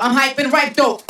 I'm hyping right though.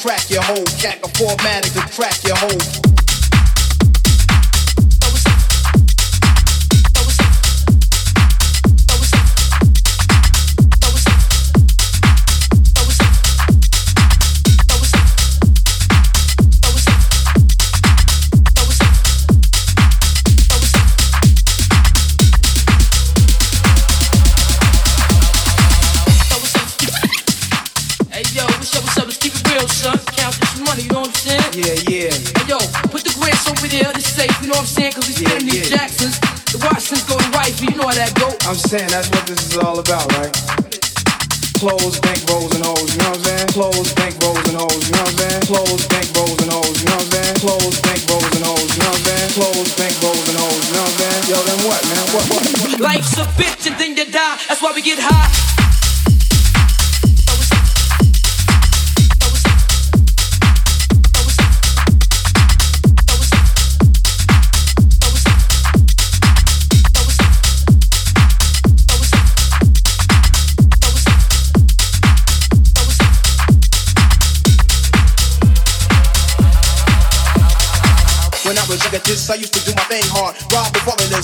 crack your whole jack of formatic to crack your whole I'm saying that's what this is all about, right? Clothes, bank rolls and hoes, you know what I'm saying? Clothes, bank rolls and hoes, you know what I'm saying? Clothes, bank rolls and hoes, you know what I'm saying? Clothes, bank rolls and hoes, you know what I'm saying? Clothes, bank rolls and hoes, you know what I'm saying? Yo, then what, man? What, what? Life's a bitch and then you die. That's why we get high.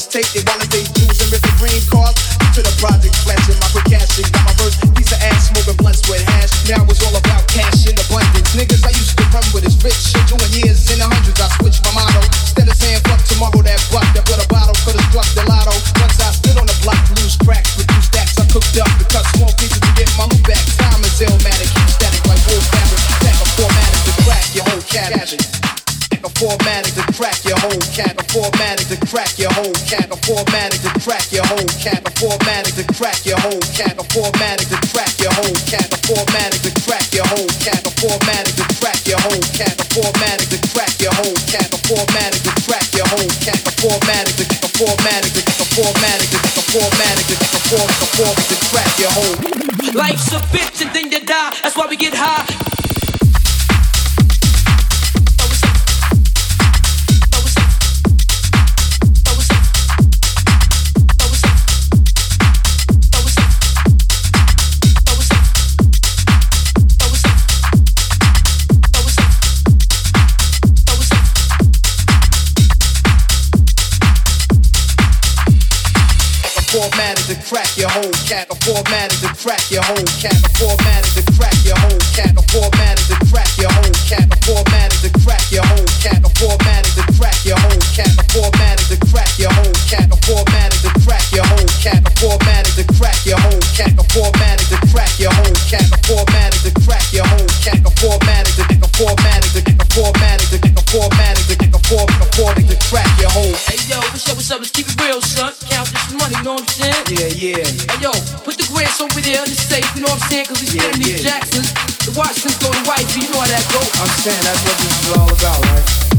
take it while I stay and with the green card. To the project flashing, my quick cashing. Got my first piece of ass, smoking blunts with hash. Now it's all about cash in abundance. Niggas I used to run with is rich shit. Doing years in the hundreds, I switched my motto. Instead of saying fuck tomorrow, that buck that put a bottle could the struck the lotto. Once I stood on the block, loose cracks with two stacks I cooked up to cut small pieces to get my loot back. Time is illmatic, keep static like wool fabric. Stack a format to crack your whole cabbage. A format to crack whole cat, a formatted to crack your whole cat, a formatted to crack your whole cat, a formatted to crack your whole cat, a formatted to crack your whole cat, a formatted to crack your whole cat, a formatted to crack your whole cat, a formatted to crack your whole cat, a formatted to crack your whole cat, a formatted to a formatted to a formatted to a formatted to a formatted to crack your whole. Life's a bitch and then you die. That's why we get high. Whole cat. A formatted to crack your whole cat. A formatted to crack your whole cat. A formatted to crack your whole cat. A formatted to crack your whole cat. A formatted to crack your whole cat. A formatted to crack your whole cat. A formatted to crack your whole cat. A formatted to crack your whole cat. A formatted to crack your whole cat. A formatted to crack your whole cat. A formatted to formatted to formatted to formatted to formatted to crack your whole. Hey yo, what's up? What's up? Let's keep it real, son. Count this money, you know what I'm saying? Yeah, yeah. Hey yo, put the grants over there in the safe, you know what I'm saying? Cause we Yeah, these yeah. Jacksons. The Washingtons go to wifey, you know how that go. I'm saying that's what this is all about, right?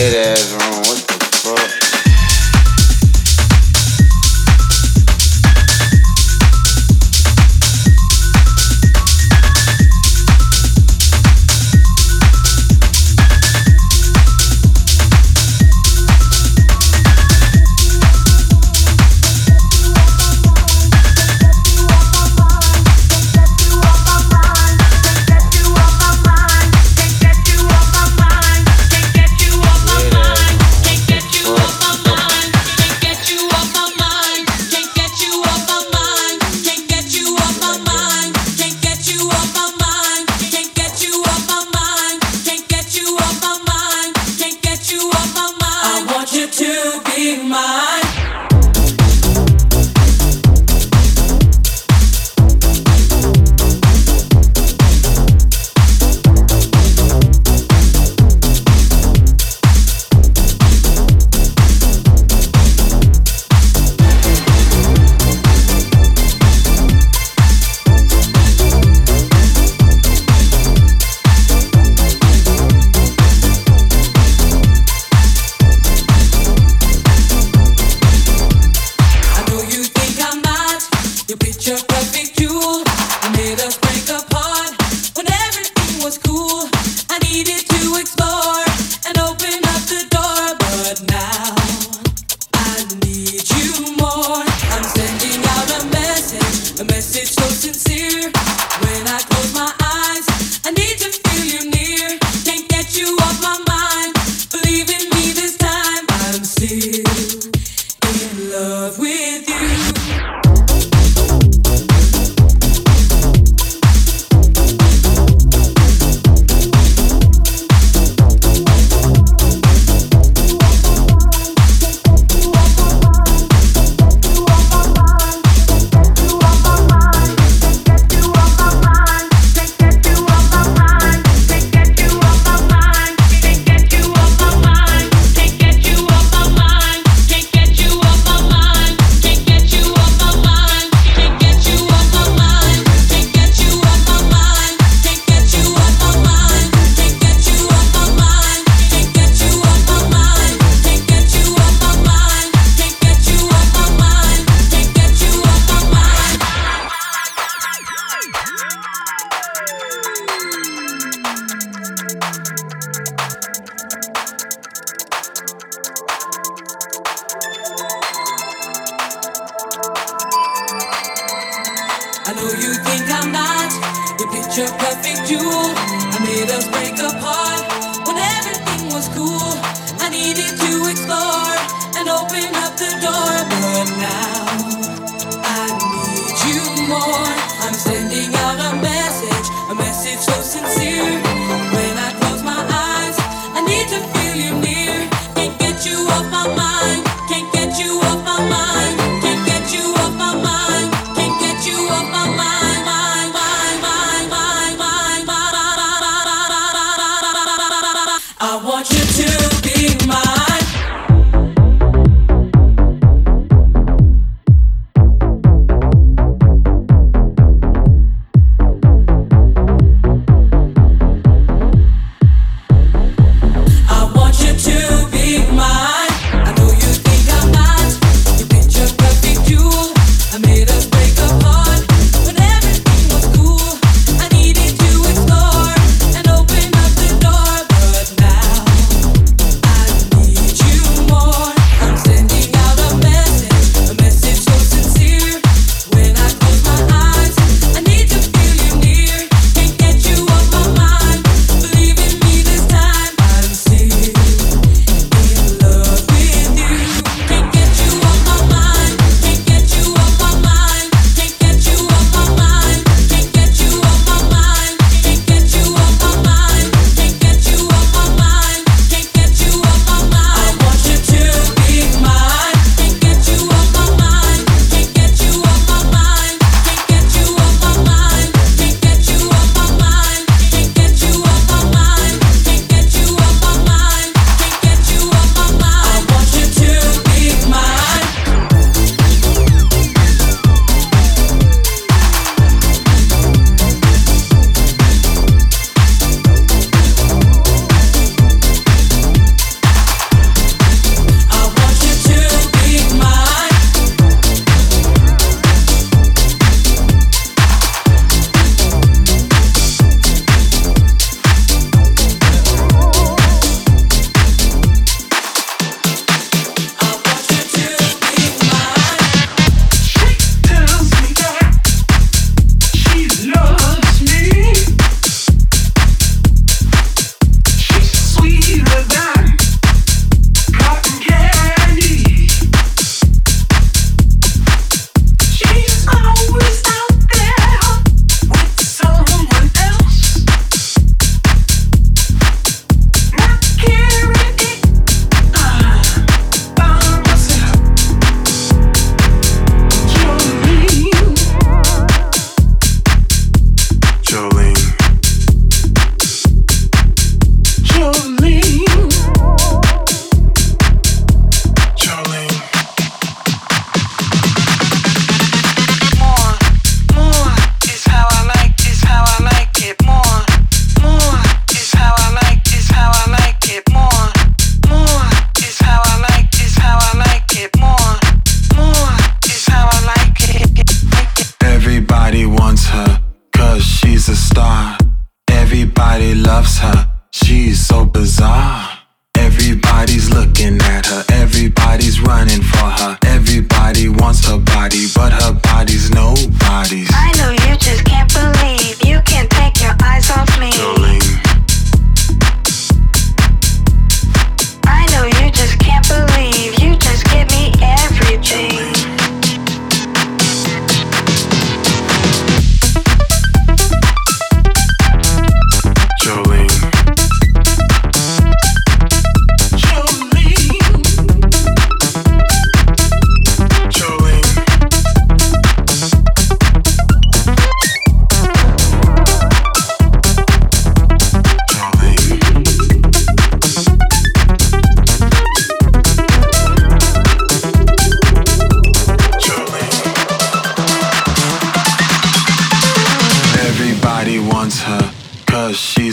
Yeah, that's wrong. in love with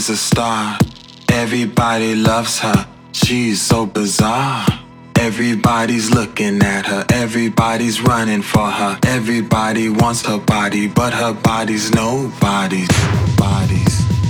A star. Everybody loves her. She's so bizarre. Everybody's looking at her, everybody's running for her. Everybody wants her body, but her body's nobody's. Bodies.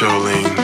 Jolene.